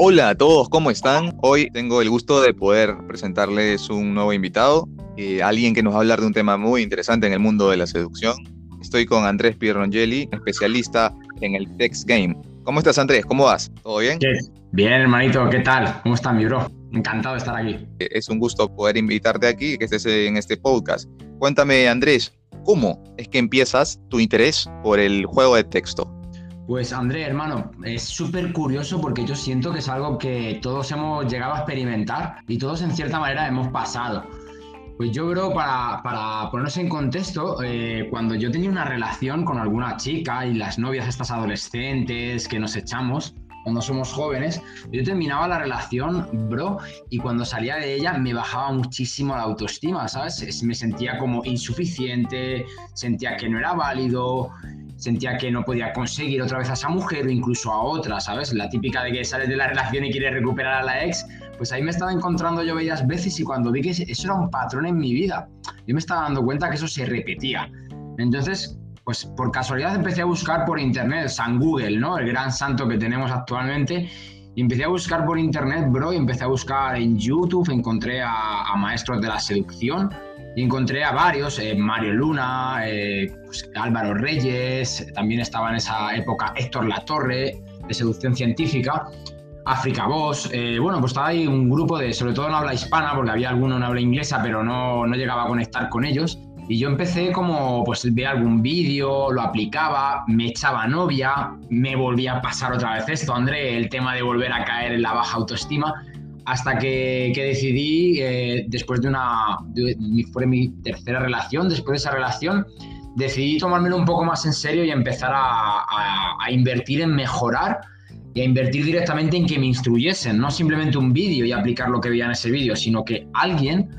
Hola a todos, ¿cómo están? Hoy tengo el gusto de poder presentarles un nuevo invitado, eh, alguien que nos va a hablar de un tema muy interesante en el mundo de la seducción. Estoy con Andrés Pierrongeli, especialista en el text game. ¿Cómo estás, Andrés? ¿Cómo vas? ¿Todo bien? Bien, hermanito, ¿qué tal? ¿Cómo estás, mi bro? Encantado de estar aquí. Es un gusto poder invitarte aquí, que estés en este podcast. Cuéntame, Andrés, ¿cómo es que empiezas tu interés por el juego de texto? Pues Andrés, hermano, es súper curioso porque yo siento que es algo que todos hemos llegado a experimentar y todos en cierta manera hemos pasado. Pues yo creo, para, para ponernos en contexto, eh, cuando yo tenía una relación con alguna chica y las novias estas adolescentes que nos echamos, cuando somos jóvenes, yo terminaba la relación, bro, y cuando salía de ella me bajaba muchísimo la autoestima, ¿sabes? Me sentía como insuficiente, sentía que no era válido, sentía que no podía conseguir otra vez a esa mujer o incluso a otra, ¿sabes? La típica de que sales de la relación y quieres recuperar a la ex, pues ahí me estaba encontrando yo varias veces y cuando vi que eso era un patrón en mi vida, yo me estaba dando cuenta que eso se repetía. Entonces, pues por casualidad empecé a buscar por internet, San Google, ¿no? El gran santo que tenemos actualmente. Y empecé a buscar por internet, bro, y empecé a buscar en YouTube, encontré a, maestros de la seducción y encontré a varios, eh, Mario Luna, eh, pues, Álvaro Reyes, también estaba en esa época Héctor Latorre, de seducción científica, África Boss, eh, bueno, pues estaba ahí un grupo de, sobre todo en habla hispana, porque había alguno en habla inglesa, pero no, no llegaba a conectar con ellos. Y yo empecé como, pues veía algún vídeo, lo aplicaba, me echaba novia, me volvía a pasar otra vez esto, André, el tema de volver a caer en la baja autoestima, hasta que, que decidí, eh, después de una, fue mi tercera relación, después de esa relación, decidí tomármelo un poco más en serio y empezar a, a, a invertir en mejorar y a invertir directamente en que me instruyesen, no simplemente un vídeo y aplicar lo que veía en ese vídeo, sino que alguien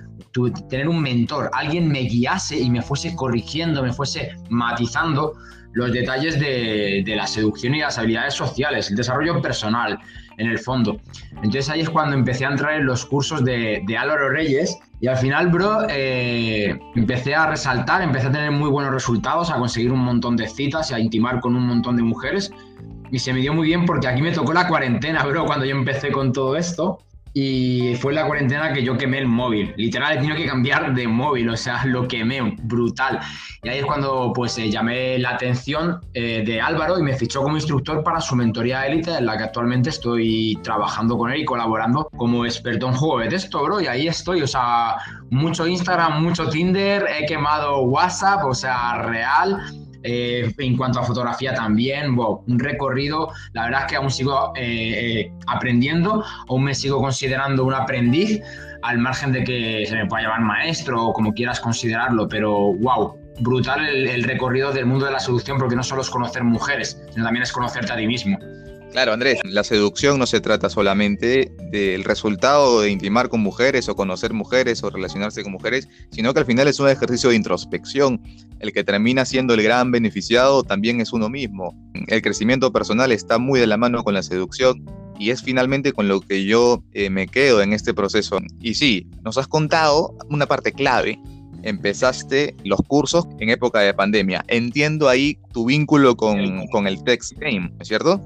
tener un mentor, alguien me guiase y me fuese corrigiendo, me fuese matizando los detalles de, la seducción y las habilidades sociales, el desarrollo personal, en el fondo. Entonces ahí es cuando empecé a entrar en los cursos de, de Álvaro Reyes y al final, bro, eh, empecé a resaltar, empecé a tener muy buenos resultados, a conseguir un montón de citas y a intimar con un montón de mujeres. Y se me dio muy bien porque aquí me tocó la cuarentena, bro, cuando yo empecé con todo esto y fue la cuarentena que yo quemé el móvil. Literal, he tenido que cambiar de móvil, o sea, lo quemé, brutal. Y ahí es cuando pues eh, llamé la atención eh, de Álvaro y me fichó como instructor para su mentoría élite, en la que actualmente estoy trabajando con él y colaborando como experto en juego de texto, bro. Y ahí estoy, o sea, mucho Instagram, mucho Tinder, he quemado WhatsApp, o sea, real eh, en cuanto a fotografía también, un recorrido, la verdad es que aún sigo eh, eh, aprendiendo, aún me sigo considerando un aprendiz, al margen de que se me pueda llamar maestro o como quieras considerarlo, pero wow, brutal el recorrido del mundo de la seducción porque no solo es conocer mujeres, sino también es conocerte a ti mismo. Claro, Andrés, la seducción no se trata solamente del resultado de intimar con mujeres o conocer mujeres o relacionarse con mujeres, sino que al final es un ejercicio de introspección. El que termina siendo el gran beneficiado también es uno mismo. El crecimiento personal está muy de la mano con la seducción y es finalmente con lo que yo eh, me quedo en este proceso. Y sí, nos has contado una parte clave empezaste los cursos en época de pandemia. Entiendo ahí tu vínculo con, con el text game, ¿es cierto?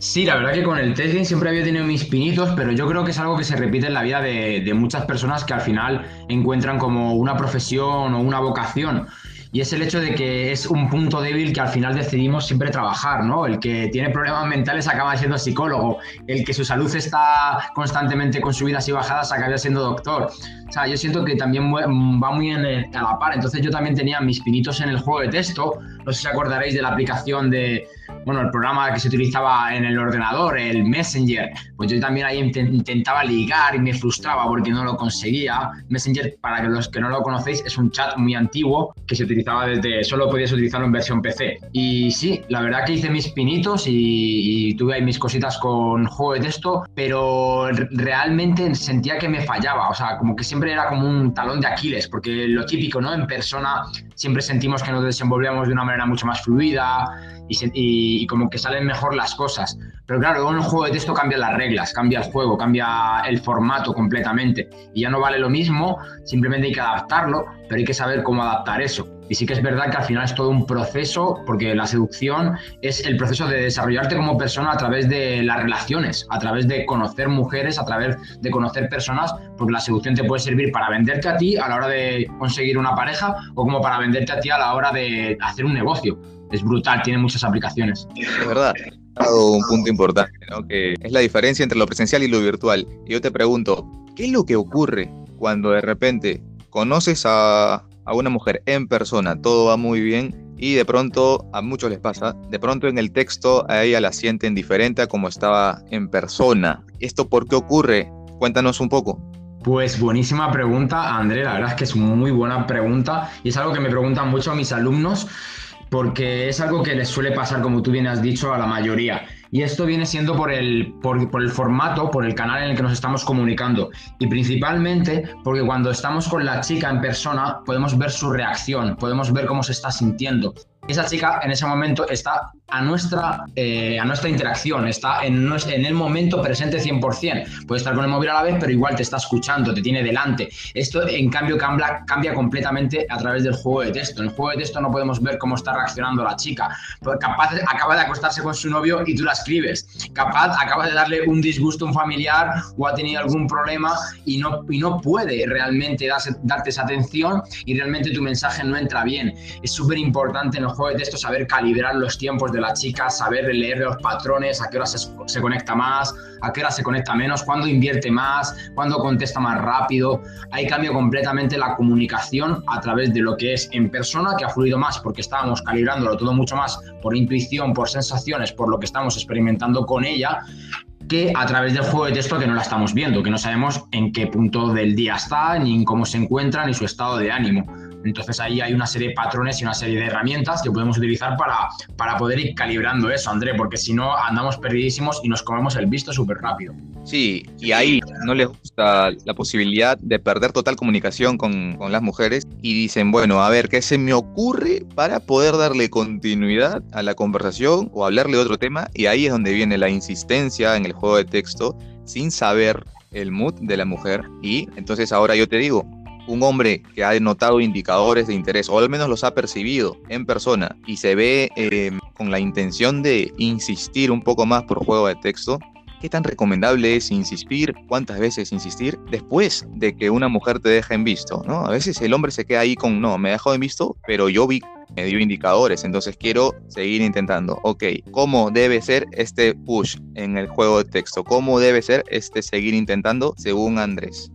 Sí, la verdad que con el testing siempre había tenido mis pinitos, pero yo creo que es algo que se repite en la vida de, de muchas personas que al final encuentran como una profesión o una vocación y es el hecho de que es un punto débil que al final decidimos siempre trabajar, ¿no? El que tiene problemas mentales acaba siendo psicólogo, el que su salud está constantemente con subidas y bajadas acaba siendo doctor. O sea, yo siento que también va muy a la par, entonces yo también tenía mis pinitos en el juego de texto, no sé si acordaréis de la aplicación de, bueno, el programa que se utilizaba en el ordenador, el Messenger, pues yo también ahí intentaba ligar y me frustraba porque no lo conseguía. Messenger, para los que no lo conocéis, es un chat muy antiguo que se utilizaba desde, solo podías utilizarlo en versión PC. Y sí, la verdad que hice mis pinitos y, tuve ahí mis cositas con juego de texto, pero realmente sentía que me fallaba, o sea, como que siempre era como un talón de Aquiles, porque lo típico, ¿no? En persona siempre sentimos que nos desenvolvíamos de una manera mucho más fluida y, como que salen mejor las cosas. Pero claro, en un juego de texto cambia las reglas, cambia el juego, cambia el formato completamente. Y ya no vale lo mismo, simplemente hay que adaptarlo, pero hay que saber cómo adaptar eso. Y sí que es verdad que al final es todo un proceso, porque la seducción es el proceso de desarrollarte como persona a través de las relaciones, a través de conocer mujeres, a través de conocer personas, porque la seducción te puede servir para venderte a ti a la hora de conseguir una pareja o como para venderte a ti a la hora de hacer un negocio. Es brutal, tiene muchas aplicaciones. Es verdad, un punto importante, ¿no? que es la diferencia entre lo presencial y lo virtual. Y yo te pregunto, ¿qué es lo que ocurre cuando de repente conoces a, a una mujer en persona, todo va muy bien y de pronto a muchos les pasa, de pronto en el texto a ella la sienten diferente a como estaba en persona. ¿Esto por qué ocurre? Cuéntanos un poco. Pues buenísima pregunta, André. La verdad es que es muy buena pregunta y es algo que me preguntan mucho a mis alumnos porque es algo que les suele pasar, como tú bien has dicho, a la mayoría. Y esto viene siendo por el, por, por, el formato, por el canal en el que nos estamos comunicando. Y principalmente porque cuando estamos con la chica en persona podemos ver su reacción, podemos ver cómo se está sintiendo. Esa chica en ese momento está a nuestra, eh, a nuestra interacción, está en, en el momento presente 100%. Puede estar con el móvil a la vez, pero igual te está escuchando, te tiene delante. Esto, en cambio, cambia, cambia completamente a través del juego de texto. En el juego de texto no podemos ver cómo está reaccionando la chica. Pues capaz acaba de acostarse con su novio y tú la escribes. Capaz acaba de darle un disgusto a un familiar o ha tenido algún problema y no, y no puede realmente darse, darte esa atención y realmente tu mensaje no entra bien. Es súper importante en el juego de texto saber calibrar los tiempos de la chica, saber leer los patrones, a qué hora se, conecta más, a qué hora se conecta menos, cuándo invierte más, cuándo contesta más rápido. Ahí cambia completamente la comunicación a través de lo que es en persona, que ha fluido más porque estábamos calibrándolo todo mucho más por intuición, por sensaciones, por lo que estamos experimentando con ella, que a través del juego de texto que no la estamos viendo, que no sabemos en qué punto del día está, ni en cómo se encuentra, ni su estado de ánimo. Entonces ahí hay una serie de patrones y una serie de herramientas que podemos utilizar para, para poder ir calibrando eso, André, porque si no andamos perdidísimos y nos comemos el visto súper rápido. Sí, y ahí no les gusta la posibilidad de perder total comunicación con, con las mujeres y dicen, bueno, a ver, ¿qué se me ocurre para poder darle continuidad a la conversación o hablarle de otro tema? Y ahí es donde viene la insistencia en el juego de texto sin saber el mood de la mujer. Y entonces ahora yo te digo, un hombre que ha notado indicadores de interés, o al menos los ha percibido en persona, y se ve em, con la intención de insistir un poco más por juego de texto, ¿qué tan recomendable es insistir? ¿Cuántas veces insistir? Después de que una mujer te deja en visto, ¿no? A veces el hombre se queda ahí con, no, me dejó en visto, pero yo vi me dio indicadores, entonces quiero seguir intentando. Ok, ¿cómo debe ser este push en el juego de texto? ¿Cómo debe ser este seguir intentando según Andrés?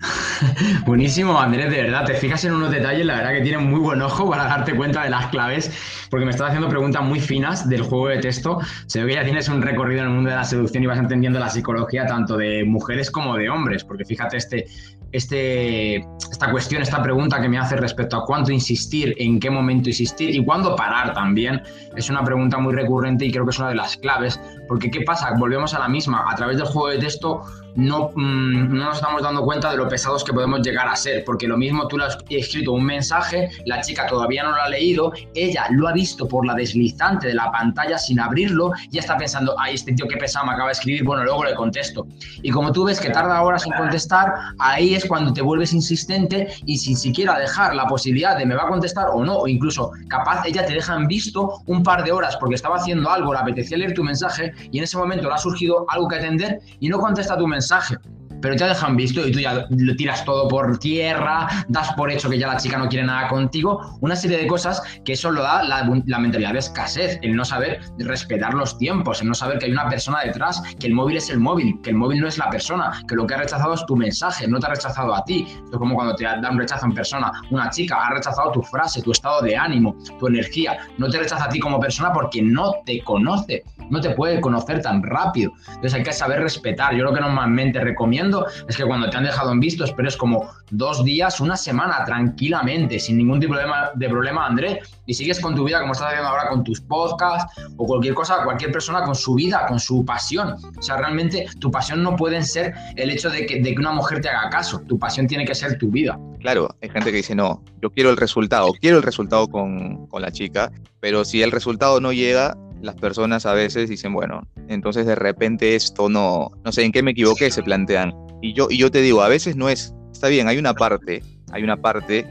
Buenísimo, Andrés, de verdad, te fijas en unos detalles, la verdad que tienes muy buen ojo para darte cuenta de las claves, porque me estás haciendo preguntas muy finas del juego de texto. Se ve que ya tienes un recorrido en el mundo de la seducción y vas entendiendo la psicología tanto de mujeres como de hombres, porque fíjate este, este, esta cuestión, esta pregunta que me hace respecto a cuánto insistir, en qué momento insistir y cuándo parar también, es una pregunta muy recurrente y creo que es una de las claves, porque ¿qué pasa? Volvemos a la misma, a través del juego de texto no, mm, no nos estamos dando cuenta de lo pesados que podemos llegar a ser, porque lo mismo tú le has escrito un mensaje, la chica todavía no lo ha leído, ella lo ha visto por la deslizante de la pantalla sin abrirlo, ya está pensando, ay, este tío qué pesado me acaba de escribir, bueno, luego le contesto. Y como tú ves que tarda horas en contestar, ahí es cuando te vuelves insistente y sin siquiera dejar la posibilidad de me va a contestar o no, o incluso capaz ella te deja en visto un par de horas porque estaba haciendo algo, le apetecía leer tu mensaje y en ese momento le ha surgido algo que atender y no contesta tu mensaje mensaje pero te dejan visto y tú ya lo tiras todo por tierra, das por hecho que ya la chica no quiere nada contigo, una serie de cosas que eso lo da la, mentalidad de escasez, el no saber respetar los tiempos, el no saber que hay una persona detrás, que el móvil es el móvil, que el móvil no es la persona, que lo que ha rechazado es tu mensaje, no te ha rechazado a ti. Esto es como cuando te da un rechazo en persona, una chica ha rechazado tu frase, tu estado de ánimo, tu energía, no te rechaza a ti como persona porque no te conoce, no te puede conocer tan rápido. Entonces hay que saber respetar. Yo lo que normalmente recomiendo es que cuando te han dejado en visto esperes como dos días, una semana tranquilamente, sin ningún tipo de problema, André, y sigues con tu vida como estás haciendo ahora con tus podcasts o cualquier cosa, cualquier persona con su vida, con su pasión. O sea, realmente tu pasión no puede ser el hecho de que, de que una mujer te haga caso, tu pasión tiene que ser tu vida. Claro, hay gente que dice, no, yo quiero el resultado, quiero el resultado con, con la chica, pero si el resultado no llega, las personas a veces dicen, bueno, entonces de repente esto no, no sé en qué me equivoqué, se plantean. Y yo, y yo te digo, a veces no es, está bien, hay una parte, hay una parte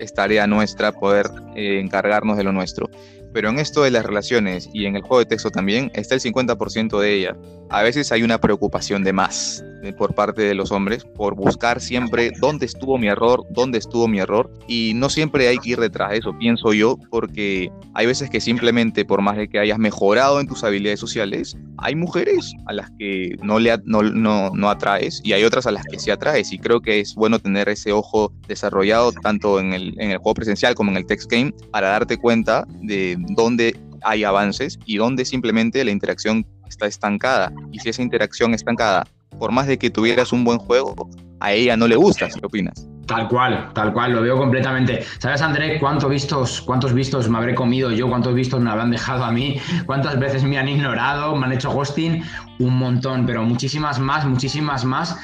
es tarea nuestra poder eh, encargarnos de lo nuestro. Pero en esto de las relaciones y en el juego de texto también está el 50% de ella. A veces hay una preocupación de más por parte de los hombres por buscar siempre dónde estuvo mi error, dónde estuvo mi error. Y no siempre hay que ir detrás de eso, pienso yo, porque hay veces que simplemente por más de que hayas mejorado en tus habilidades sociales, hay mujeres a las que no, le, no, no, no atraes y hay otras a las que sí atraes. Y creo que es bueno tener ese ojo desarrollado tanto en el, en el juego presencial como en el text game para darte cuenta de dónde hay avances y dónde simplemente la interacción está estancada. Y si esa interacción estancada, por más de que tuvieras un buen juego, a ella no le gusta, ¿qué opinas? Tal cual, tal cual, lo veo completamente. ¿Sabes, André, cuántos vistos, cuántos vistos me habré comido yo? ¿Cuántos vistos me habrán dejado a mí? ¿Cuántas veces me han ignorado? ¿Me han hecho ghosting? Un montón, pero muchísimas más, muchísimas más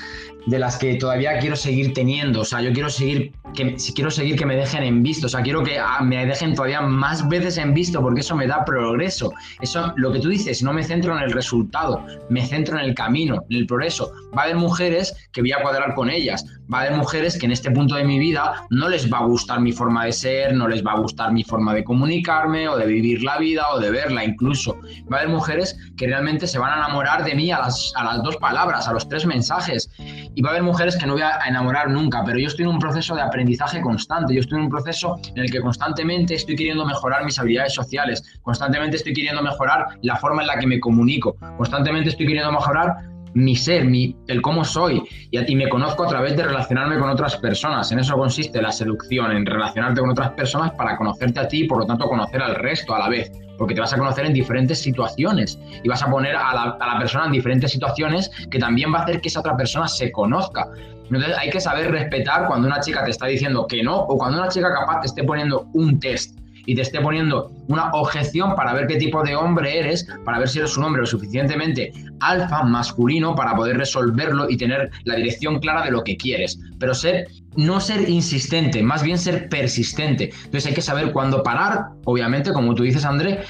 de las que todavía quiero seguir teniendo. O sea, yo quiero seguir que quiero seguir que me dejen en visto. O sea, quiero que ah, me dejen todavía más veces en visto porque eso me da progreso. Eso, lo que tú dices, no me centro en el resultado, me centro en el camino, en el progreso. Va a haber mujeres que voy a cuadrar con ellas. Va a haber mujeres que en este punto de mi vida no les va a gustar mi forma de ser, no les va a gustar mi forma de comunicarme o de vivir la vida o de verla incluso. Va a haber mujeres que realmente se van a enamorar de mí a las, a las dos palabras, a los tres mensajes y va a haber mujeres que no voy a enamorar nunca, pero yo estoy en un proceso de aprendizaje constante, yo estoy en un proceso en el que constantemente estoy queriendo mejorar mis habilidades sociales, constantemente estoy queriendo mejorar la forma en la que me comunico, constantemente estoy queriendo mejorar mi ser, mi, el cómo soy, y, a, ti me conozco a través de relacionarme con otras personas. En eso consiste la seducción, en relacionarte con otras personas para conocerte a ti y por lo tanto conocer al resto a la vez porque te vas a conocer en diferentes situaciones y vas a poner a la, persona en diferentes situaciones que también va a hacer que esa otra persona se conozca. Entonces hay que saber respetar cuando una chica te está diciendo que no o cuando una chica capaz te esté poniendo un test y te esté poniendo una objeción para ver qué tipo de hombre eres, para ver si eres un hombre lo suficientemente alfa, masculino, para poder resolverlo y tener la dirección clara de lo que quieres. Pero ser, no ser insistente, más bien ser persistente. Entonces hay que saber cuándo parar, obviamente, como tú dices, André,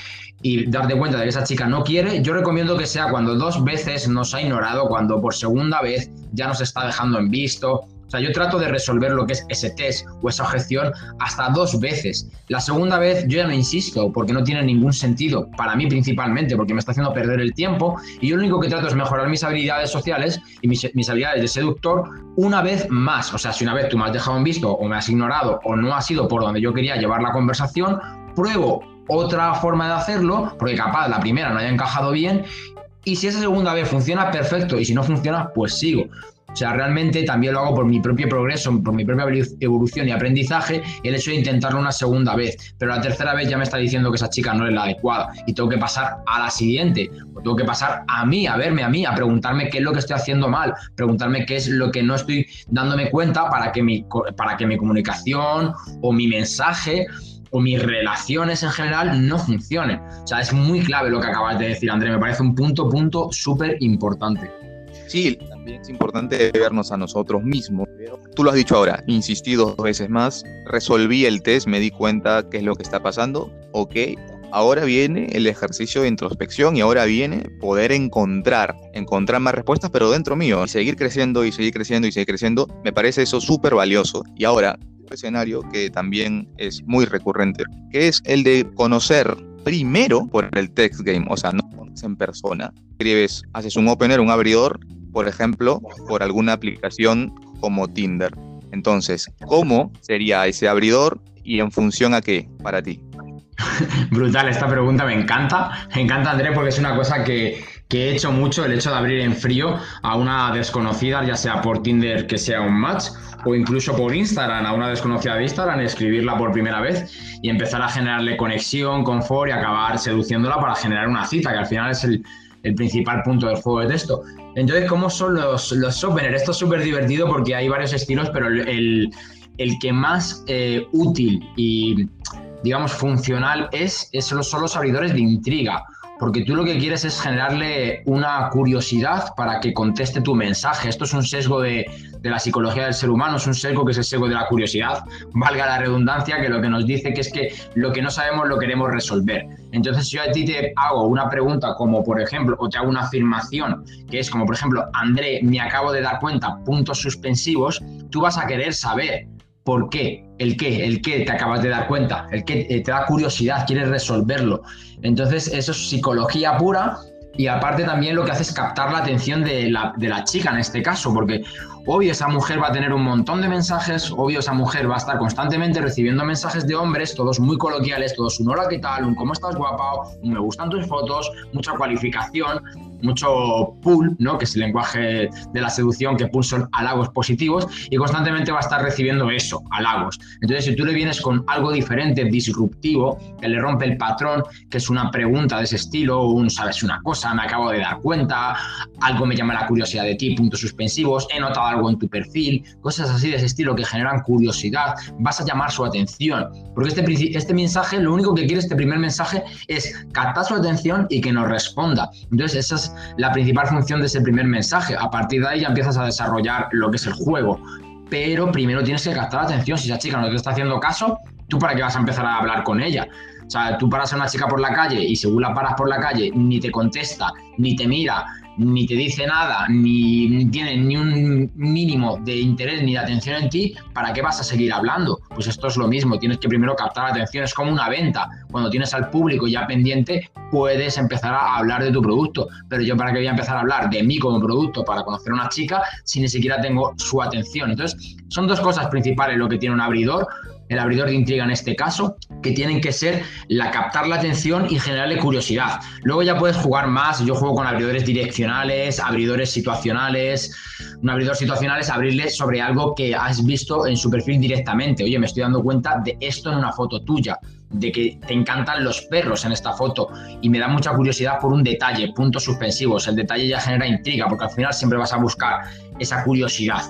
y darte cuenta de que esa chica no quiere, yo recomiendo que sea cuando dos veces nos ha ignorado, cuando por segunda vez ya nos está dejando en visto. O sea, yo trato de resolver lo que es ese test o esa objeción hasta dos veces. La segunda vez yo ya no insisto porque no tiene ningún sentido, para mí principalmente, porque me está haciendo perder el tiempo y yo lo único que trato es mejorar mis habilidades sociales y mis, habilidades de seductor una vez más. O sea, si una vez tú me has dejado en visto o me has ignorado o no ha sido por donde yo quería llevar la conversación, pruebo otra forma de hacerlo, porque capaz la primera no haya encajado bien, y si esa segunda vez funciona, perfecto, y si no funciona, pues sigo. O sea, realmente también lo hago por mi propio progreso, por mi propia evolución y aprendizaje, el hecho de intentarlo una segunda vez. Pero la tercera vez ya me está diciendo que esa chica no es la adecuada y tengo que pasar a la siguiente. O tengo que pasar a mí, a verme a mí, a preguntarme qué es lo que estoy haciendo mal, preguntarme qué es lo que no estoy dándome cuenta para que mi, para que mi comunicación o mi mensaje o mis relaciones en general no funcionen. O sea, es muy clave lo que acabas de decir, André. Me parece un punto, punto súper importante. Sí, también es importante vernos a nosotros mismos. Tú lo has dicho ahora, insistí dos veces más, resolví el test, me di cuenta qué es lo que está pasando, ok, ahora viene el ejercicio de introspección y ahora viene poder encontrar, encontrar más respuestas, pero dentro mío, y seguir creciendo y seguir creciendo y seguir creciendo, me parece eso súper valioso. Y ahora, escenario que también es muy recurrente, que es el de conocer primero por el text game, o sea, no en persona. Escribes, haces un opener, un abridor, por ejemplo, por alguna aplicación como Tinder. Entonces, ¿cómo sería ese abridor y en función a qué para ti? Brutal, esta pregunta me encanta. Me encanta, André, porque es una cosa que, que he hecho mucho, el hecho de abrir en frío a una desconocida, ya sea por Tinder que sea un match, o incluso por Instagram, a una desconocida de Instagram, escribirla por primera vez y empezar a generarle conexión, confort y acabar seduciéndola para generar una cita, que al final es el, principal punto del juego de texto. Entonces, ¿cómo son los, los openers? Esto es súper divertido porque hay varios estilos, pero el, que más eh, útil y, digamos, funcional es, es son los abridores de intriga porque tú lo que quieres es generarle una curiosidad para que conteste tu mensaje. Esto es un sesgo de, la psicología del ser humano, es un sesgo que es el sesgo de la curiosidad, valga la redundancia, que lo que nos dice que es que lo que no sabemos lo queremos resolver. Entonces, si yo a ti te hago una pregunta como, por ejemplo, o te hago una afirmación, que es como, por ejemplo, André, me acabo de dar cuenta, puntos suspensivos, tú vas a querer saber ¿Por qué? ¿El qué? ¿El qué te acabas de dar cuenta? ¿El qué te da curiosidad? ¿Quieres resolverlo? Entonces, eso es psicología pura y aparte también lo que hace es captar la atención de la, de la chica en este caso, porque obvio esa mujer va a tener un montón de mensajes, obvio esa mujer va a estar constantemente recibiendo mensajes de hombres, todos muy coloquiales, todos un hola, ¿qué tal? Un cómo estás guapa, un me gustan tus fotos, mucha cualificación, mucho pull, ¿no? Que es el lenguaje de la seducción, que pull son halagos positivos, y constantemente va a estar recibiendo eso, halagos. Entonces, si tú le vienes con algo diferente, disruptivo, que le rompe el patrón, que es una pregunta de ese estilo, un sabes una cosa, me acabo de dar cuenta, algo me llama la curiosidad de ti, puntos suspensivos, he notado algo en tu perfil, cosas así de ese estilo que generan curiosidad, vas a llamar su atención. Porque este, este mensaje, lo único que quiere este primer mensaje es captar su atención y que nos responda. Entonces, esa es la principal función de ese primer mensaje. A partir de ahí ya empiezas a desarrollar lo que es el juego. Pero primero tienes que captar la atención. Si esa chica no te está haciendo caso, ¿tú para qué vas a empezar a hablar con ella? O sea, tú paras a una chica por la calle y según la paras por la calle, ni te contesta, ni te mira, ni te dice nada, ni, tiene ni un mínimo de interés ni de atención en ti, ¿para qué vas a seguir hablando? Pues esto es lo mismo, tienes que primero captar la atención, es como una venta. Cuando tienes al público ya pendiente, puedes empezar a hablar de tu producto, pero yo para qué voy a empezar a hablar de mí como producto para conocer a una chica si ni siquiera tengo su atención. Entonces, son dos cosas principales lo que tiene un abridor el abridor de intriga en este caso, que tienen que ser la captar la atención y generarle curiosidad. Luego ya puedes jugar más, yo juego con abridores direccionales, abridores situacionales. Un abridor situacional es abrirle sobre algo que has visto en su perfil directamente. Oye, me estoy dando cuenta de esto en una foto tuya, de que te encantan los perros en esta foto y me da mucha curiosidad por un detalle, puntos suspensivos. El detalle ya genera intriga porque al final siempre vas a buscar esa curiosidad.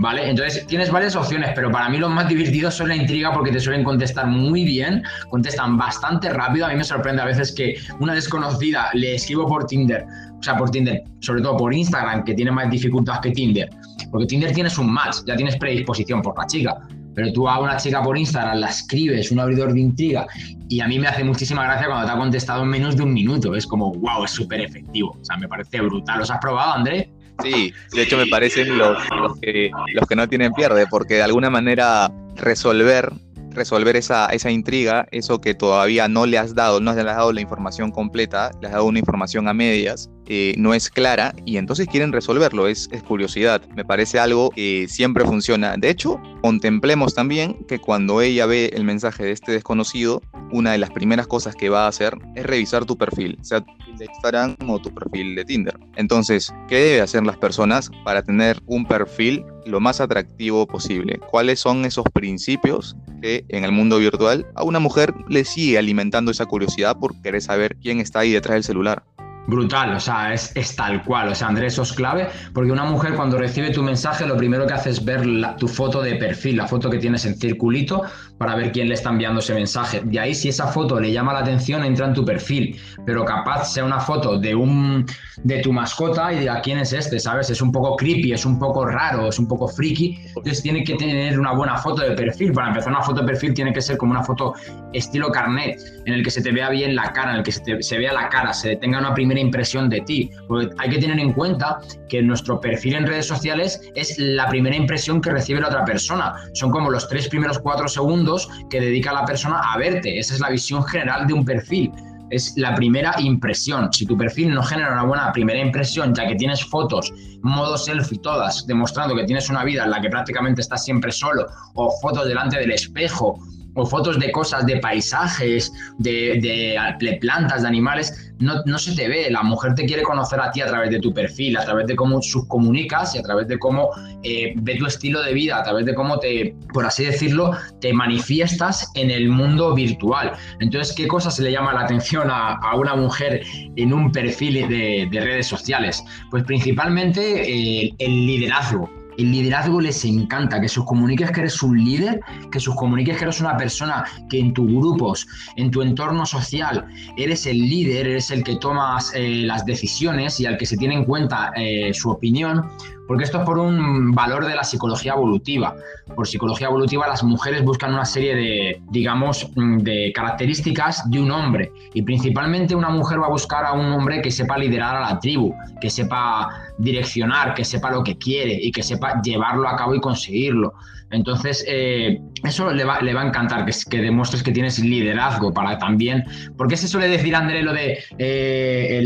¿Vale? Entonces tienes varias opciones, pero para mí los más divertidos son la intriga porque te suelen contestar muy bien, contestan bastante rápido. A mí me sorprende a veces que una desconocida le escribo por Tinder, o sea, por Tinder, sobre todo por Instagram, que tiene más dificultad que Tinder, porque Tinder tienes un match, ya tienes predisposición por la chica. Pero tú a una chica por Instagram la escribes, un abridor de intriga, y a mí me hace muchísima gracia cuando te ha contestado en menos de un minuto. Es como, wow, es súper efectivo. O sea, me parece brutal. ¿Los has probado, André? Sí, de hecho me parecen los, que, los que no tienen pierde, porque de alguna manera resolver resolver esa, esa intriga, eso que todavía no le has dado, no le has dado la información completa, le has dado una información a medias, eh, no es clara y entonces quieren resolverlo, es, curiosidad, me parece algo que siempre funciona. De hecho, contemplemos también que cuando ella ve el mensaje de este desconocido, una de las primeras cosas que va a hacer es revisar tu perfil, sea tu perfil de Instagram o tu perfil de Tinder. Entonces, ¿qué deben hacer las personas para tener un perfil lo más atractivo posible? ¿Cuáles son esos principios que en el mundo virtual a una mujer le sigue alimentando esa curiosidad por querer saber quién está ahí detrás del celular? Brutal, o sea, es, tal cual. O sea, Andrés, eso es clave, porque una mujer cuando recibe tu mensaje, lo primero que hace es ver tu foto de perfil, la foto que tienes en circulito, para ver quién le está enviando ese mensaje. De ahí, si esa foto le llama la atención, entra en tu perfil, pero capaz sea una foto de un de tu mascota y diga quién es este, ¿sabes? Es un poco creepy, es un poco raro, es un poco friki. Entonces tiene que tener una buena foto de perfil. Para empezar, una foto de perfil tiene que ser como una foto estilo carnet, en el que se te vea bien la cara, en el que se, se vea la cara, se tenga una primera impresión de ti. Hay que tener en cuenta que nuestro perfil en redes sociales es la primera impresión que recibe la otra persona. Son como los tres primeros cuatro segundos que dedica la persona a verte. Esa es la visión general de un perfil es la primera impresión. Si tu perfil no genera una buena primera impresión, ya que tienes fotos, modo selfie todas, demostrando que tienes una vida en la que prácticamente estás siempre solo, o fotos delante del espejo, o fotos de cosas, de paisajes, de, plantas, de animales, no, no, se te ve. La mujer te quiere conocer a ti a través de tu perfil, a través de cómo subcomunicas y a través de cómo eh, ve tu estilo de vida, a través de cómo te, por así decirlo, te manifiestas en el mundo virtual. Entonces, ¿qué cosas le llama la atención a, a una mujer en un perfil de, de redes sociales? Pues principalmente eh, el liderazgo el liderazgo les encanta, que sus comuniques que eres un líder, que sus comuniques que eres una persona que en tus grupos, en tu entorno social, eres el líder, eres el que tomas eh, las decisiones y al que se tiene en cuenta eh, su opinión, Porque esto es por un valor de la psicología evolutiva. Por psicología evolutiva las mujeres buscan una serie de, digamos, mm, de características de un hombre. Y principalmente una mujer va a buscar a un hombre que sepa liderar a la tribu, que sepa direccionar, que sepa lo que quiere y que sepa llevarlo a cabo y conseguirlo. Entonces, eh, eso le va, a encantar, que, demuestres que tienes liderazgo para también. Porque se suele decir, André, lo de eh,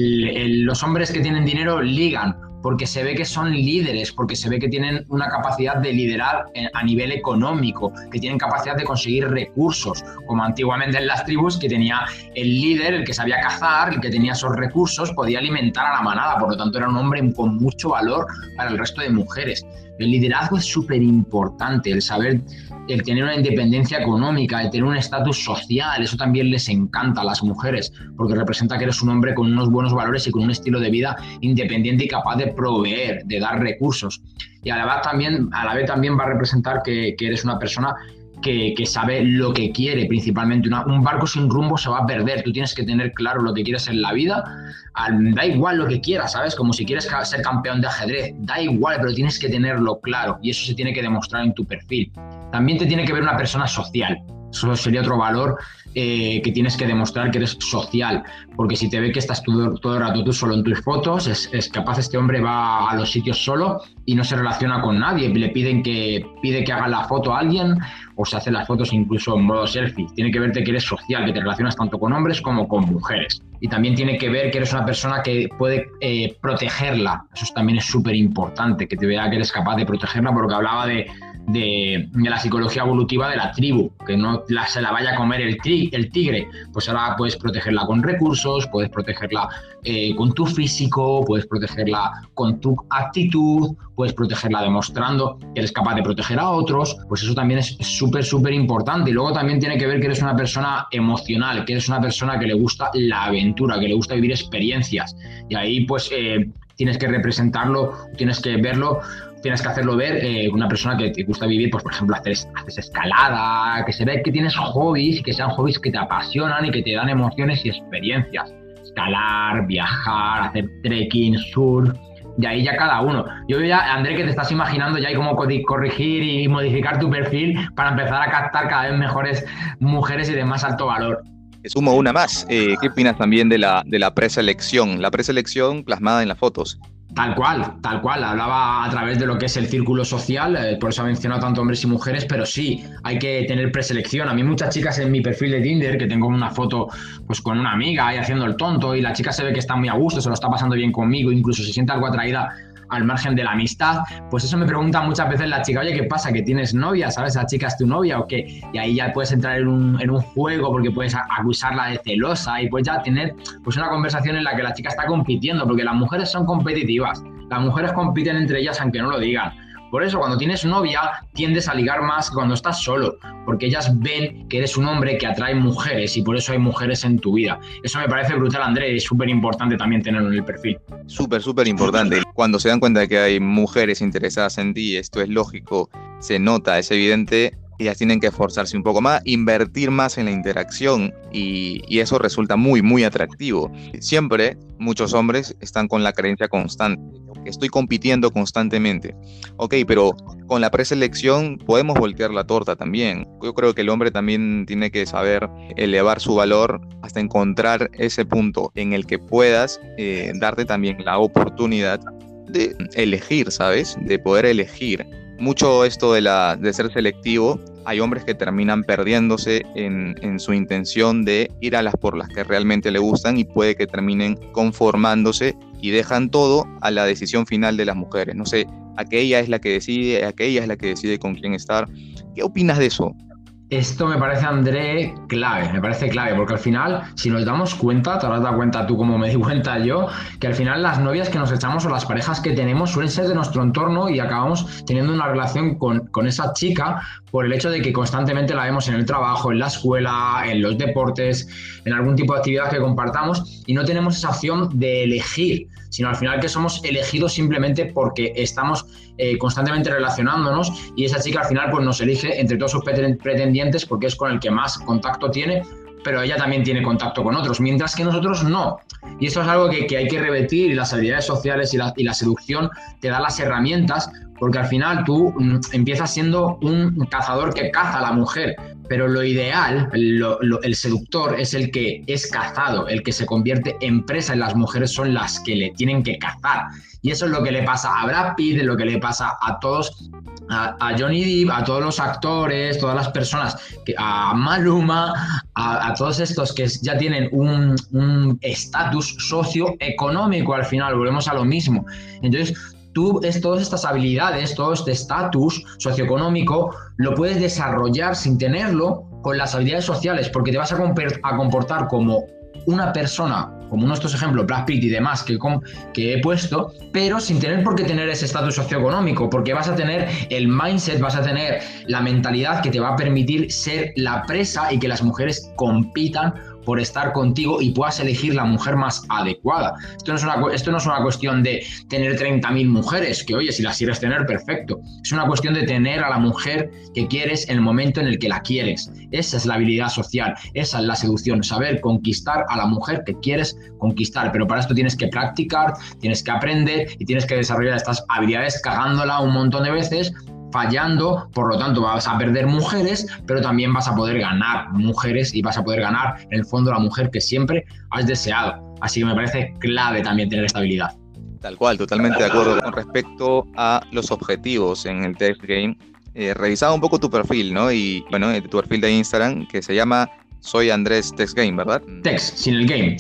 los hombres que tienen dinero ligan? Porque se ve que son líderes, porque se ve que tienen una capacidad de liderar a nivel económico, que tienen capacidad de conseguir recursos, como antiguamente en las tribus, que tenía el líder, el que sabía cazar, el que tenía esos recursos, podía alimentar a la manada, por lo tanto era un hombre con mucho valor para el resto de mujeres. El liderazgo es súper importante, el saber el tener una independencia económica, el tener un estatus social, eso también les encanta a las mujeres, porque representa que eres un hombre con unos buenos valores y con un estilo de vida independiente y capaz de proveer, de dar recursos. Y a la vez también, a la vez también va a representar que, que eres una persona que, sabe lo que quiere principalmente. un barco sin rumbo se va a perder, tú tienes que tener claro lo que quieres en la vida, da igual lo que quieras, ¿sabes? Como si quieres ser campeón de ajedrez, da igual, pero tienes que tenerlo claro y eso se tiene que demostrar en tu perfil. También te tiene que ver una persona social, eso sería otro valor eh, que tienes que demostrar que eres social, porque si te ve que estás todo, todo el rato tú solo en tus fotos, es, capaz este hombre va a los sitios solo y no se relaciona con nadie, le piden que pide que haga la foto a alguien o se hace las fotos incluso en modo selfie. Tiene que verte que eres social, que te relacionas tanto con hombres como con mujeres. Y también tiene que ver que eres una persona que puede eh, protegerla. Eso también es súper importante, que te vea que eres capaz de protegerla, porque hablaba de de, la psicología evolutiva de la tribu, que no se la vaya a comer el, el tigre, pues ahora puedes protegerla con recursos, puedes protegerla eh, con tu físico, puedes protegerla con tu actitud, puedes protegerla demostrando que eres capaz de proteger a otros, pues eso también es súper, súper importante. Y luego también tiene que ver que eres una persona emocional, que eres una persona que le gusta la aventura, que le gusta vivir experiencias. Y ahí pues eh, tienes que representarlo, tienes que verlo tienes que hacerlo ver eh, una persona que te gusta vivir, pues por ejemplo, haces, escalada, que se ve que tienes hobbies y que sean hobbies que te apasionan y que te dan emociones y experiencias. Escalar, viajar, hacer trekking, surf, de ahí ya cada uno. Yo ya, André, que te estás imaginando ya hay cómo corregir y modificar tu perfil para empezar a captar cada vez mejores mujeres y de más alto valor. Sumo una más. Eh, ¿Qué opinas también de la, de la preselección? La preselección plasmada en las fotos. Tal cual, tal cual. Hablaba a través de lo que es el círculo social, eh, por eso ha mencionado tanto hombres y mujeres, pero sí, hay que tener preselección. A mí muchas chicas en mi perfil de Tinder, que tengo una foto pues con una amiga ahí haciendo el tonto y la chica se ve que está muy a gusto, se lo está pasando bien conmigo, incluso se siente algo atraída al margen de la amistad, pues eso me pregunta muchas veces la chica, oye, ¿qué pasa? ¿Que tienes novia? ¿Sabes? ¿La chica es tu novia o qué? Y ahí ya puedes entrar en un, en un juego porque puedes acusarla de celosa y puedes ya tener pues una conversación en la que la chica está compitiendo, porque las mujeres son competitivas, las mujeres compiten entre ellas aunque no lo digan. Por eso, cuando tienes novia, tiendes a ligar más que cuando estás solo, porque ellas ven que eres un hombre que atrae mujeres y por eso hay mujeres en tu vida. Eso me parece brutal, André, y es súper importante también tenerlo en el perfil. Súper, súper importante. Cuando se dan cuenta de que hay mujeres interesadas en ti, esto es lógico, se nota, es evidente, ellas tienen que esforzarse un poco más, invertir más en la interacción y, y, eso resulta muy, muy atractivo. Siempre muchos hombres están con la creencia constante estoy compitiendo constantemente. Ok, pero con la preselección podemos voltear la torta también. Yo creo que el hombre también tiene que saber elevar su valor hasta encontrar ese punto en el que puedas eh, darte también la oportunidad de elegir, ¿sabes? De poder elegir. Mucho esto de, la, de ser selectivo hay hombres que terminan perdiéndose en, en, su intención de ir a las por las que realmente le gustan y puede que terminen conformándose y dejan todo a la decisión final de las mujeres. No sé, aquella es la que decide, aquella es la que decide con quién estar. ¿Qué opinas de eso? Esto me parece, André, clave, me parece clave, porque al final, si nos damos cuenta, te habrás dado cuenta tú como me di cuenta yo, que al final las novias que nos echamos o las parejas que tenemos suelen ser de nuestro entorno y acabamos teniendo una relación con, con esa chica por el hecho de que constantemente la vemos en el trabajo, en la escuela, en los deportes, en algún tipo de actividad que compartamos y no tenemos esa opción de elegir, sino al final que somos elegidos simplemente porque estamos eh, constantemente relacionándonos y esa chica al final pues nos elige entre todos sus pretendientes porque es con el que más contacto tiene pero ella también tiene contacto con otros, mientras que nosotros no. Y esto es algo que, hay que revertir y las habilidades sociales y la, y la seducción te da las herramientas porque al final tú mm, empiezas siendo un cazador que caza a la mujer, pero lo ideal, el seductor es el que es cazado, el que se convierte en presa y las mujeres son las que le tienen que cazar. Y eso es lo que le pasa a Brad Pitt, lo que le pasa a todos, a, Johnny Depp, a todos los actores, todas las personas, a Maluma, a, todos estos que ya tienen un estatus socioeconómico al final, volvemos a lo mismo. Entonces, tú es, todas estas habilidades, todo este estatus socioeconómico, lo puedes desarrollar sin tenerlo con las habilidades sociales, porque te vas a, comportar como una persona, como estos ejemplos, Brad Pitt y demás que, que he puesto, pero sin tener por qué tener ese estatus socioeconómico, porque vas a tener el mindset, vas a tener la mentalidad que te va a permitir ser la presa y que las mujeres compitan por estar contigo y puedas elegir la mujer más adecuada. Esto no es una, esto no es una cuestión de tener 30.000 mujeres, que oye, si las quieres tener, perfecto. Es una cuestión de tener a la mujer que quieres en el momento en el que la quieres. Esa es la habilidad social, esa es la seducción, saber conquistar a la mujer que quieres conquistar. Pero para esto tienes que practicar, tienes que aprender y tienes que desarrollar estas habilidades cagándola un montón de veces fallando, por lo tanto vas a perder mujeres, pero también vas a poder ganar mujeres y vas a poder ganar en el fondo la mujer que siempre has deseado. Así que me parece clave también tener estabilidad. Tal cual, totalmente de acuerdo. Con respecto a los objetivos en el Text Game, eh, revisaba un poco tu perfil, ¿no? Y bueno, eh, tu perfil de Instagram que se llama Soy Andrés Text Game, ¿verdad? Text, sin el game.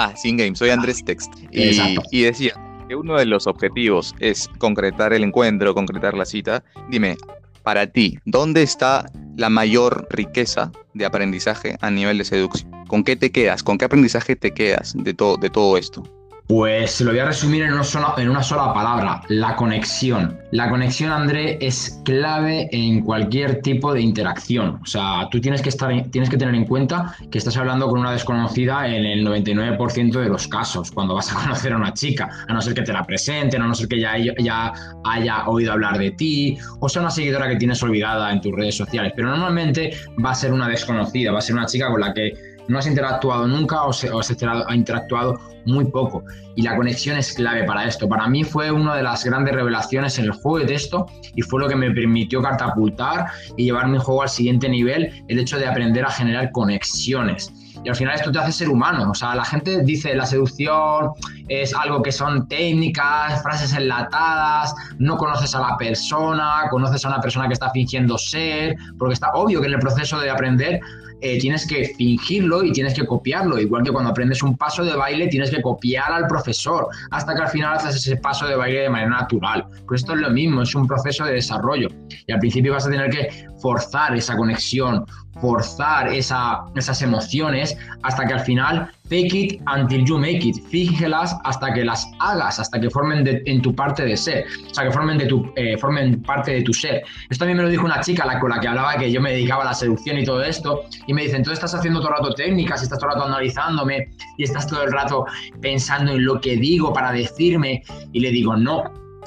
Ah, sin game, soy Andrés Text. Y, y decía, que uno de los objetivos es concretar el encuentro, concretar la cita, dime, para ti, ¿dónde está la mayor riqueza de aprendizaje a nivel de seducción? ¿Con qué te quedas? ¿Con qué aprendizaje te quedas de, todo de todo esto? Pues lo voy a resumir en una, sola, en una sola palabra, la conexión. La conexión, André, es clave en cualquier tipo de interacción. O sea, tú tienes que, estar, tienes que tener en cuenta que estás hablando con una desconocida en el 99% de los casos, cuando vas a conocer a una chica, a no ser que te la presenten, a no ser que ya, ya haya oído hablar de ti, o sea, una seguidora que tienes olvidada en tus redes sociales. Pero normalmente va a ser una desconocida, va a ser una chica con la que no has interactuado nunca o, se, has interactuado muy poco. Y la conexión es clave para esto. Para mí fue una de las grandes revelaciones en el juego de texto y fue lo que me permitió catapultar y llevar mi juego al siguiente nivel, el hecho de aprender a generar conexiones. Y al final esto te hace ser humano. O sea, la gente dice la seducción es algo que son técnicas, frases enlatadas, no conoces a la persona, conoces a una persona que está fingiendo ser, porque está obvio que en el proceso de aprender eh, tienes que fingirlo y tienes que copiarlo. Igual que cuando aprendes un paso de baile, tienes que copiar al profesor hasta que al final haces ese paso de baile de manera natural. Pues esto es lo mismo, es un proceso de desarrollo. Y al principio vas a tener que forzar esa conexión, forzar esas emociones hasta que al final fake it until you make it, fíjelas hasta que las hagas, hasta que formen en tu parte de ser, o sea, que formen, de tu, eh, formen parte de tu ser. Esto también me lo dijo una chica la, con la que hablaba que yo me dedicaba a la seducción y todo esto, y me dice, entonces estás haciendo todo el rato técnicas, estás todo el rato analizándome, y estás todo el rato pensando en lo que digo para decirme, y le digo, no,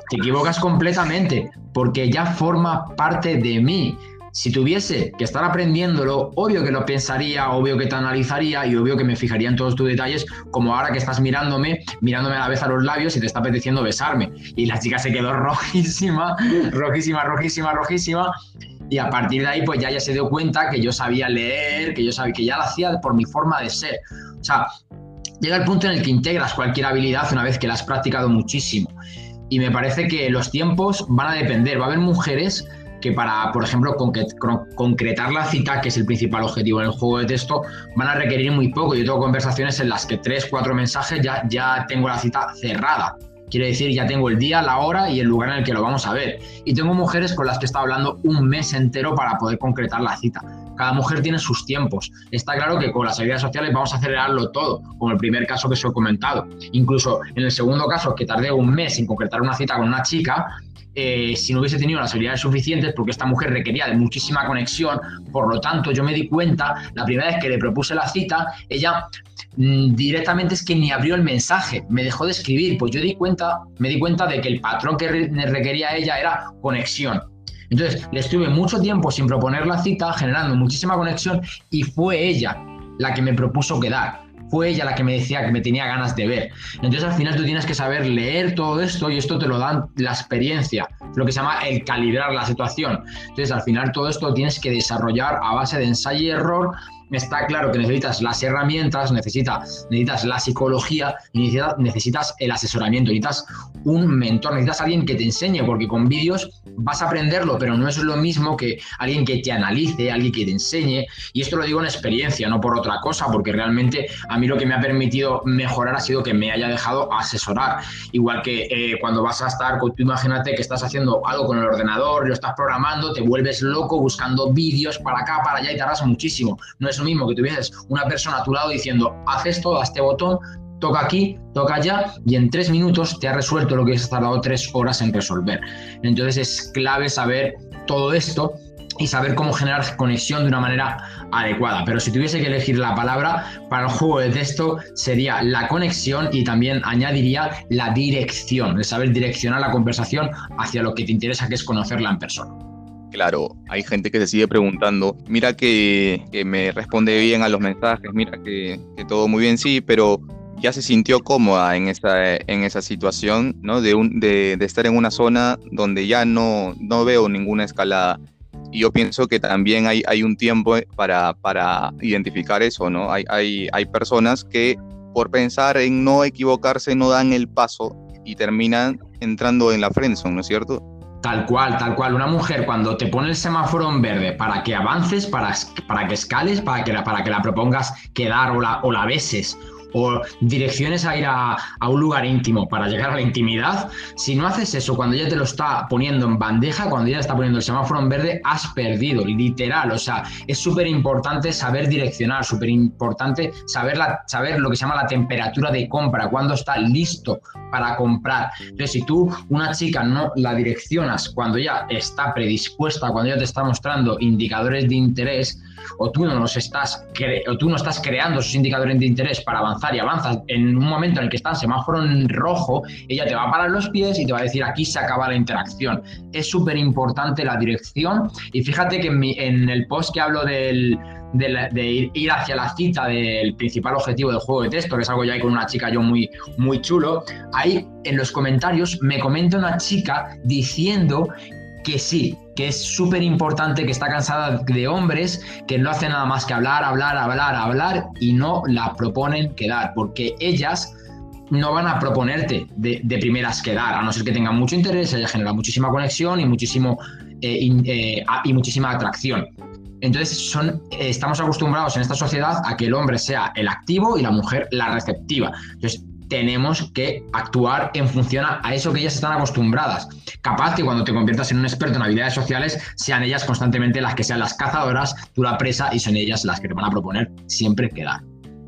te equivocas completamente, porque ya forma parte de mí si tuviese que estar aprendiéndolo, obvio que lo pensaría, obvio que te analizaría y obvio que me fijaría en todos tus detalles, como ahora que estás mirándome, mirándome a la vez a los labios y te está apeteciendo besarme. Y la chica se quedó rojísima, rojísima, rojísima, rojísima. Y a partir de ahí, pues ya, ya se dio cuenta que yo sabía leer, que yo sabía que ya lo hacía por mi forma de ser. O sea, llega el punto en el que integras cualquier habilidad una vez que la has practicado muchísimo. Y me parece que los tiempos van a depender. Va a haber mujeres que para, por ejemplo, concretar la cita, que es el principal objetivo en el juego de texto, van a requerir muy poco. Yo tengo conversaciones en las que tres, cuatro mensajes ya, ya tengo la cita cerrada. Quiere decir, ya tengo el día, la hora y el lugar en el que lo vamos a ver. Y tengo mujeres con las que he estado hablando un mes entero para poder concretar la cita. Cada mujer tiene sus tiempos. Está claro que con las habilidades sociales vamos a acelerarlo todo, como el primer caso que os he comentado. Incluso en el segundo caso, que tardé un mes en concretar una cita con una chica, eh, si no hubiese tenido las habilidades suficientes, porque esta mujer requería de muchísima conexión, por lo tanto yo me di cuenta, la primera vez que le propuse la cita, ella mm, directamente es que ni abrió el mensaje, me dejó de escribir, pues yo di cuenta, me di cuenta de que el patrón que requería ella era conexión. Entonces, le estuve mucho tiempo sin proponer la cita, generando muchísima conexión y fue ella la que me propuso quedar fue ella la que me decía que me tenía ganas de ver. Entonces al final tú tienes que saber leer todo esto y esto te lo dan la experiencia, lo que se llama el calibrar la situación. Entonces al final todo esto tienes que desarrollar a base de ensayo y error está claro que necesitas las herramientas, necesitas, necesitas la psicología, necesitas, necesitas el asesoramiento, necesitas un mentor, necesitas alguien que te enseñe, porque con vídeos vas a aprenderlo, pero no es lo mismo que alguien que te analice, alguien que te enseñe. Y esto lo digo en experiencia, no por otra cosa, porque realmente a mí lo que me ha permitido mejorar ha sido que me haya dejado asesorar. Igual que eh, cuando vas a estar, tú imagínate que estás haciendo algo con el ordenador, lo estás programando, te vuelves loco buscando vídeos para acá, para allá y tardas muchísimo. No es mismo que tuvieses una persona a tu lado diciendo, haz esto, haz este botón, toca aquí, toca allá, y en tres minutos te ha resuelto lo que has tardado tres horas en resolver. Entonces es clave saber todo esto y saber cómo generar conexión de una manera adecuada. Pero si tuviese que elegir la palabra para el juego de texto sería la conexión y también añadiría la dirección, de saber direccionar la conversación hacia lo que te interesa, que es conocerla en persona. Claro, hay gente que se sigue preguntando, mira que, me responde bien a los mensajes, mira que, todo muy bien, sí, pero ya se sintió cómoda en esa, situación, ¿no? De, un, de, estar en una zona donde ya no, no veo ninguna escalada. Y yo pienso que también hay, hay un tiempo para, para identificar eso, ¿no? Hay, hay, hay personas que por pensar en no equivocarse no dan el paso y terminan entrando en la friendzone, ¿no es cierto? Tal cual, tal cual. Una mujer cuando te pone el semáforo en verde para que avances, para, para que escales, para que, la, para que la propongas quedar o la, o la beses o direcciones a ir a, un lugar íntimo para llegar a la intimidad, si no haces eso cuando ella te lo está poniendo en bandeja, cuando ella está poniendo el semáforo en verde, has perdido, literal. O sea, es súper importante saber direccionar, súper importante saber, saber lo que se llama la temperatura de compra, cuando está listo para comprar. Entonces, si tú, una chica, no la direccionas cuando ella está predispuesta, cuando ella te está mostrando indicadores de interés, o tú no los estás o tú no estás creando esos indicadores de interés para avanzar y avanzas en un momento en el que está en semáforo en rojo, ella te va a parar los pies y te va a decir aquí se acaba la interacción. Es súper importante la dirección y fíjate que en, el post que hablo del, de, ir hacia la cita del principal objetivo del juego de texto, que es algo ya con una chica yo muy, muy chulo, ahí en los comentarios me comenta una chica diciendo que sí, que es súper importante, que está cansada de hombres que no hacen nada más que hablar, hablar, hablar, hablar y no la proponen quedar, porque ellas no van a proponerte de, primeras quedar, a no ser que tengan mucho interés, haya generado muchísima conexión y, muchísimo, eh, eh, y muchísima atracción. Entonces son, estamos acostumbrados en esta sociedad a que el hombre sea el activo y la mujer la receptiva. Entonces tenemos que actuar en función a eso que ellas están acostumbradas. Capaz que cuando te conviertas en un experto en habilidades sociales, sean ellas constantemente las que sean las cazadoras, tú la presa y son ellas las que te van a proponer siempre quedar.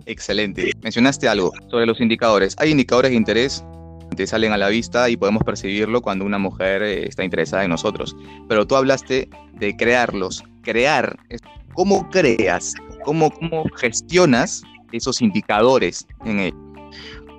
Excelente. Mencionaste algo sobre los indicadores. Hay indicadores de interés que salen a la vista y podemos percibirlo cuando una mujer eh, está interesada en nosotros. Pero tú hablaste de crearlos. Crear. ¿Cómo creas? ¿Cómo, cómo gestionas esos indicadores en él?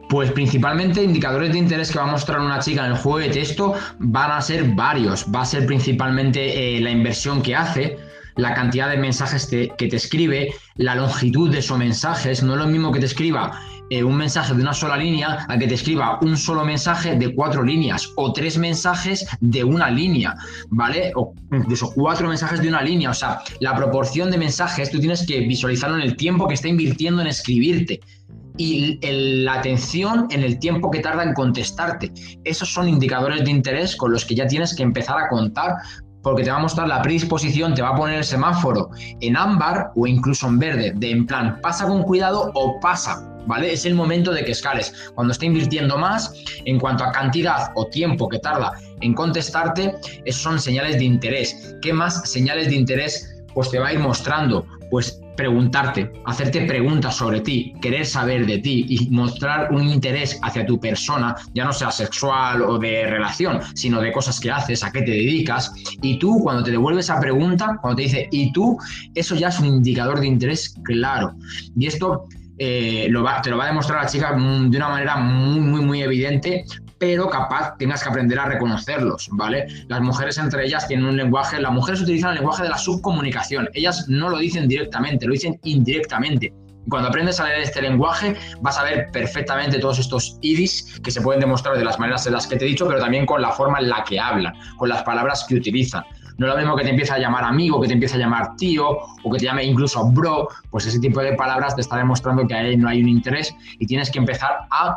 Pues principalmente indicadores de interés que va a mostrar una chica en el juego de texto van a ser varios. Va a ser principalmente eh, la inversión que hace, la cantidad de mensajes que te escribe, la longitud de esos mensajes. No es lo mismo que te escriba eh, un mensaje de una sola línea a que te escriba un solo mensaje de cuatro líneas o tres mensajes de una línea, ¿vale? O incluso cuatro mensajes de una línea. O sea, la proporción de mensajes tú tienes que visualizarlo en el tiempo que está invirtiendo en escribirte y la atención en el tiempo que tarda en contestarte. Esos son indicadores de interés con los que ya tienes que empezar a contar porque te va a mostrar la predisposición, te va a poner el semáforo en ámbar o incluso en verde, de en plan, pasa con cuidado o pasa, ¿vale? Es el momento de que escales. Cuando está invirtiendo más, en cuanto a cantidad o tiempo que tarda en contestarte, esos son señales de interés. ¿Qué más señales de interés? Pues te va a ir mostrando, pues preguntarte, hacerte preguntas sobre ti, querer saber de ti y mostrar un interés hacia tu persona, ya no sea sexual o de relación, sino de cosas que haces, a qué te dedicas. Y tú, cuando te devuelves esa pregunta, cuando te dice, ¿y tú? Eso ya es un indicador de interés claro. Y esto eh, te lo va a demostrar la chica de una manera muy, muy, muy evidente pero capaz tengas que aprender a reconocerlos, ¿vale? Las mujeres entre ellas tienen un lenguaje, las mujeres utilizan el lenguaje de la subcomunicación, ellas no lo dicen directamente, lo dicen indirectamente. Cuando aprendes a leer este lenguaje, vas a ver perfectamente todos estos idis que se pueden demostrar de las maneras en las que te he dicho, pero también con la forma en la que hablan, con las palabras que utilizan. No es lo mismo que te empieza a llamar amigo, que te empieza a llamar tío o que te llame incluso bro, pues ese tipo de palabras te está demostrando que ahí no hay un interés y tienes que empezar a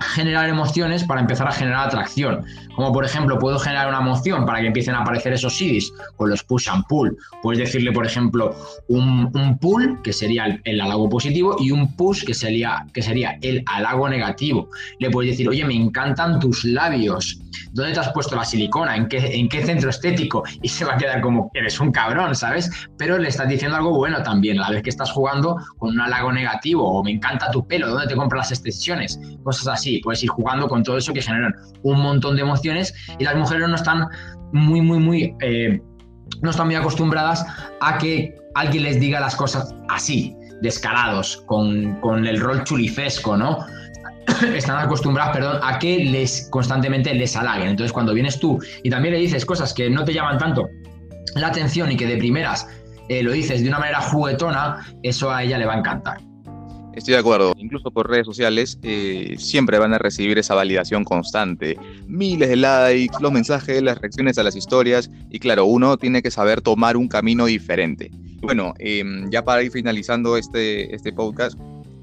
generar emociones para empezar a generar atracción. Como por ejemplo, puedo generar una emoción para que empiecen a aparecer esos CDs con los push and pull. Puedes decirle, por ejemplo, un, pull, que sería el, halago positivo, y un push, que sería, que sería el halago negativo. Le puedes decir, oye, me encantan tus labios. ¿Dónde te has puesto la silicona? ¿En qué, ¿En qué centro estético? Y se va a quedar como, eres un cabrón, ¿sabes? Pero le estás diciendo algo bueno también, la vez que estás jugando con un halago negativo, o me encanta tu pelo, ¿dónde te compras las extensiones? Cosas así. Puedes ir jugando con todo eso que generan un montón de emociones y las mujeres no están muy, muy, muy... Eh, no están muy acostumbradas a que alguien les diga las cosas así, descarados, con, con el rol chulifesco, ¿no? están acostumbradas, perdón, a que les constantemente les halaguen. Entonces, cuando vienes tú y también le dices cosas que no te llaman tanto la atención y que de primeras eh, lo dices de una manera juguetona, eso a ella le va a encantar. Estoy de acuerdo. Incluso por redes sociales eh, siempre van a recibir esa validación constante. Miles de likes, los mensajes, las reacciones a las historias. Y claro, uno tiene que saber tomar un camino diferente. Bueno, em, ya para ir finalizando este, este podcast,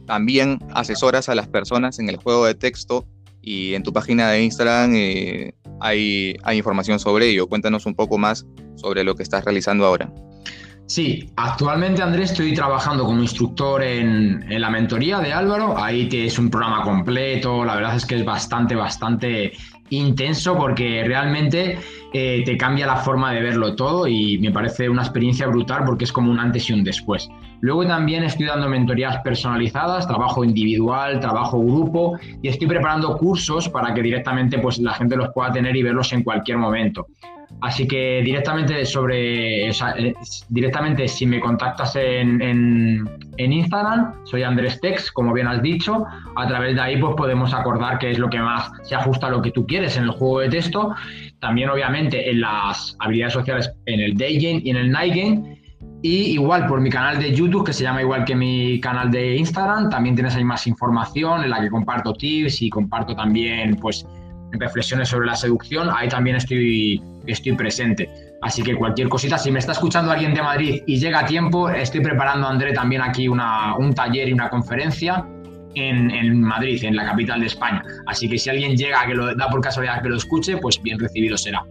también asesoras a las personas en el juego de texto y en tu página de Instagram eh, hay, hay información sobre ello. Cuéntanos un poco más sobre lo que estás realizando ahora. Sí, actualmente Andrés estoy trabajando como instructor en, la mentoría de Álvaro. Ahí es un programa completo, la verdad es que es bastante, bastante intenso porque realmente eh, te cambia la forma de verlo todo y me parece una experiencia brutal porque es como un antes y un después. Luego también estoy dando mentorías personalizadas, trabajo individual, trabajo grupo y estoy preparando cursos para que directamente pues, la gente los pueda tener y verlos en cualquier momento. Así que directamente sobre eh, directamente si me contactas en, en, Instagram, soy Andrés Tex, como bien has dicho. A través de ahí pues podemos acordar qué es lo que más se ajusta a lo que tú quieres en el juego de texto. También obviamente en las habilidades sociales en el day game y en el night game. Y igual por mi canal de YouTube, que se llama igual que mi canal de Instagram, también tienes ahí más información en la que comparto tips y comparto también pues reflexiones sobre la seducción. Ahí también estoy estoy presente. Así que cualquier cosita, si me está escuchando alguien de Madrid y llega a tiempo, estoy preparando, André, también aquí una, un taller y una conferencia en, en, Madrid, en la capital de España. Así que si alguien llega que lo da por casualidad que lo escuche, pues bien recibido será.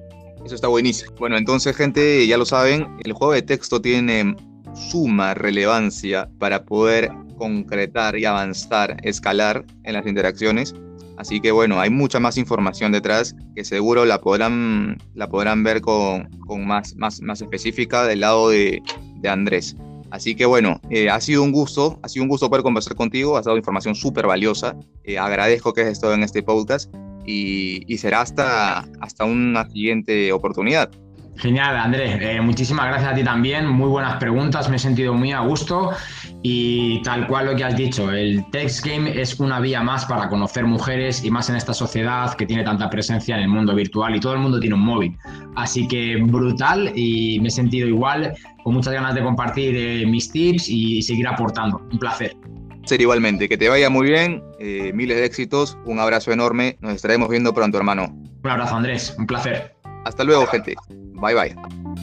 Eso está buenísimo. Bueno, entonces, gente, ya lo saben, el juego de texto tiene suma relevancia para poder concretar y avanzar, escalar en las interacciones Así que bueno, hay mucha más información detrás que seguro la podrán, la podrán ver con, más, más, más específica del lado de, Andrés. Así que bueno, eh, ha sido un gusto, ha sido un gusto poder conversar contigo, has dado información súper valiosa. Eh, agradezco que hayas estado en este podcast y, será hasta, hasta una siguiente oportunidad. Genial, Andrés. Eh, muchísimas gracias a ti también. Muy buenas preguntas. Me he sentido muy a gusto. Y tal cual lo que has dicho, el Text Game es una vía más para conocer mujeres y más en esta sociedad que tiene tanta presencia en el mundo virtual y todo el mundo tiene un móvil. Así que brutal y me he sentido igual, con muchas ganas de compartir eh, mis tips y seguir aportando. Un placer. Ser igualmente, que te vaya muy bien, eh, miles de éxitos, un abrazo enorme, nos estaremos viendo pronto hermano. Un abrazo Andrés, un placer. Hasta luego gente. Bye bye.